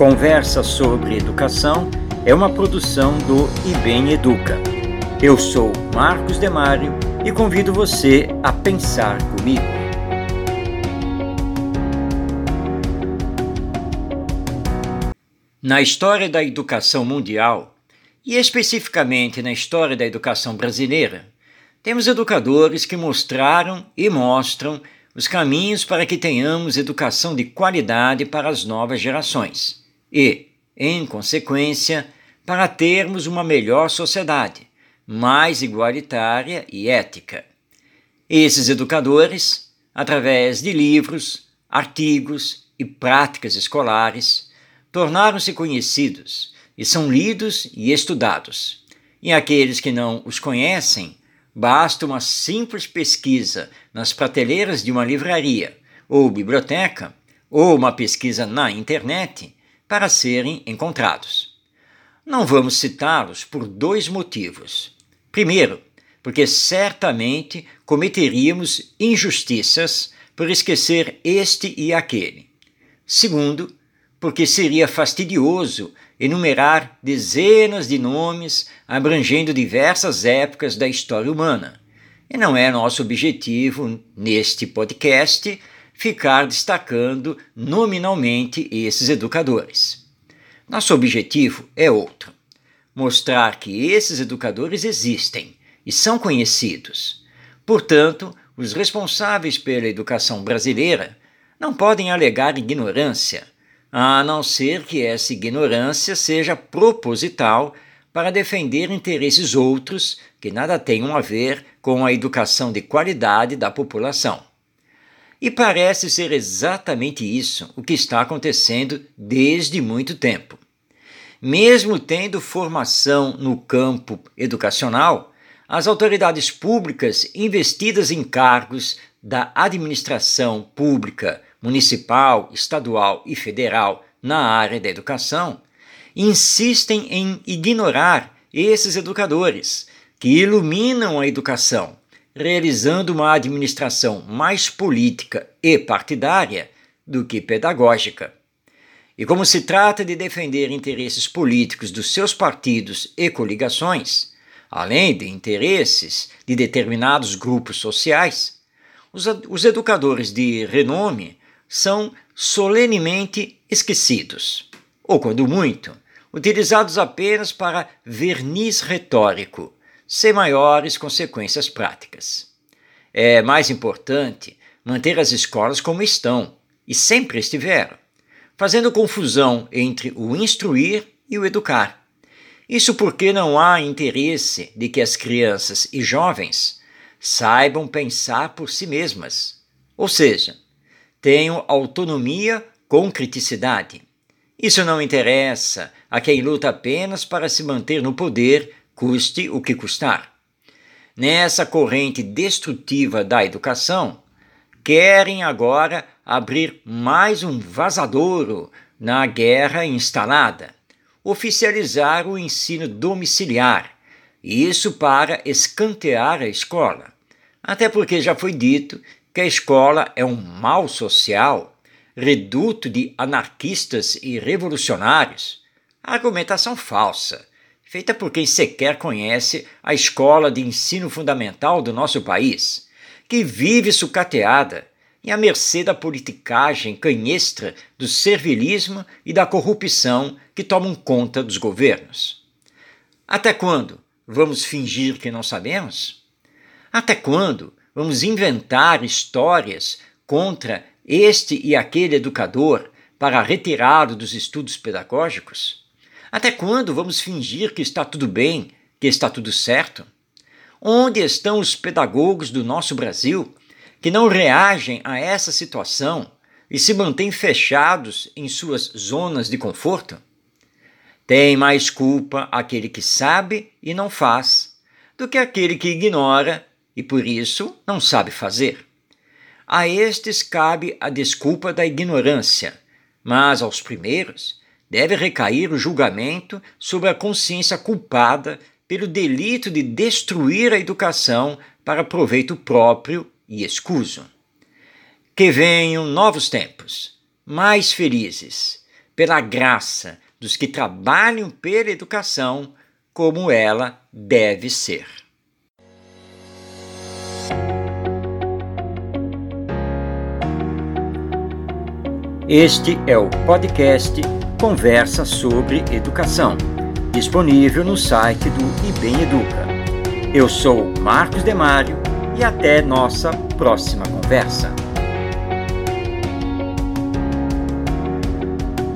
Conversa sobre Educação é uma produção do IBEM Educa. Eu sou Marcos Demário e convido você a pensar comigo. Na história da educação mundial, e especificamente na história da educação brasileira, temos educadores que mostraram e mostram os caminhos para que tenhamos educação de qualidade para as novas gerações e, em consequência, para termos uma melhor sociedade, mais igualitária e ética. Esses educadores, através de livros, artigos e práticas escolares, tornaram-se conhecidos e são lidos e estudados. E aqueles que não os conhecem Basta uma simples pesquisa nas prateleiras de uma livraria ou biblioteca, ou uma pesquisa na internet, para serem encontrados. Não vamos citá-los por dois motivos. Primeiro, porque certamente cometeríamos injustiças por esquecer este e aquele. Segundo, porque seria fastidioso enumerar dezenas de nomes abrangendo diversas épocas da história humana. E não é nosso objetivo, neste podcast, ficar destacando nominalmente esses educadores. Nosso objetivo é outro: mostrar que esses educadores existem e são conhecidos. Portanto, os responsáveis pela educação brasileira não podem alegar ignorância a não ser que essa ignorância seja proposital para defender interesses outros que nada tenham a ver com a educação de qualidade da população. E parece ser exatamente isso o que está acontecendo desde muito tempo. Mesmo tendo formação no campo educacional, as autoridades públicas investidas em cargos da administração pública municipal, estadual e federal na área da educação, insistem em ignorar esses educadores que iluminam a educação, realizando uma administração mais política e partidária do que pedagógica. E como se trata de defender interesses políticos dos seus partidos e coligações, além de interesses de determinados grupos sociais, os, os educadores de renome são solenemente esquecidos, ou, quando muito, utilizados apenas para verniz retórico, sem maiores consequências práticas. É mais importante manter as escolas como estão e sempre estiveram, fazendo confusão entre o instruir e o educar. Isso porque não há interesse de que as crianças e jovens saibam pensar por si mesmas, ou seja, tenham autonomia com criticidade. Isso não interessa a quem luta apenas para se manter no poder, custe o que custar. Nessa corrente destrutiva da educação, querem agora abrir mais um vazadouro na guerra instalada, oficializar o ensino domiciliar, isso para escantear a escola. Até porque já foi dito que a escola é um mal social, reduto de anarquistas e revolucionários. Argumentação falsa, feita por quem sequer conhece a escola de ensino fundamental do nosso país, que vive sucateada e à mercê da politicagem canhestra, do servilismo e da corrupção que tomam conta dos governos. Até quando vamos fingir que não sabemos? Até quando Vamos inventar histórias contra este e aquele educador para retirá-lo dos estudos pedagógicos? Até quando vamos fingir que está tudo bem, que está tudo certo? Onde estão os pedagogos do nosso Brasil que não reagem a essa situação e se mantêm fechados em suas zonas de conforto? Tem mais culpa aquele que sabe e não faz do que aquele que ignora e por isso não sabe fazer. A estes cabe a desculpa da ignorância, mas aos primeiros deve recair o julgamento sobre a consciência culpada pelo delito de destruir a educação para proveito próprio e escuso. Que venham novos tempos, mais felizes, pela graça dos que trabalham pela educação como ela deve ser. Este é o podcast Conversa sobre Educação, disponível no site do IBEM Educa. Eu sou Marcos Demário e até nossa próxima conversa.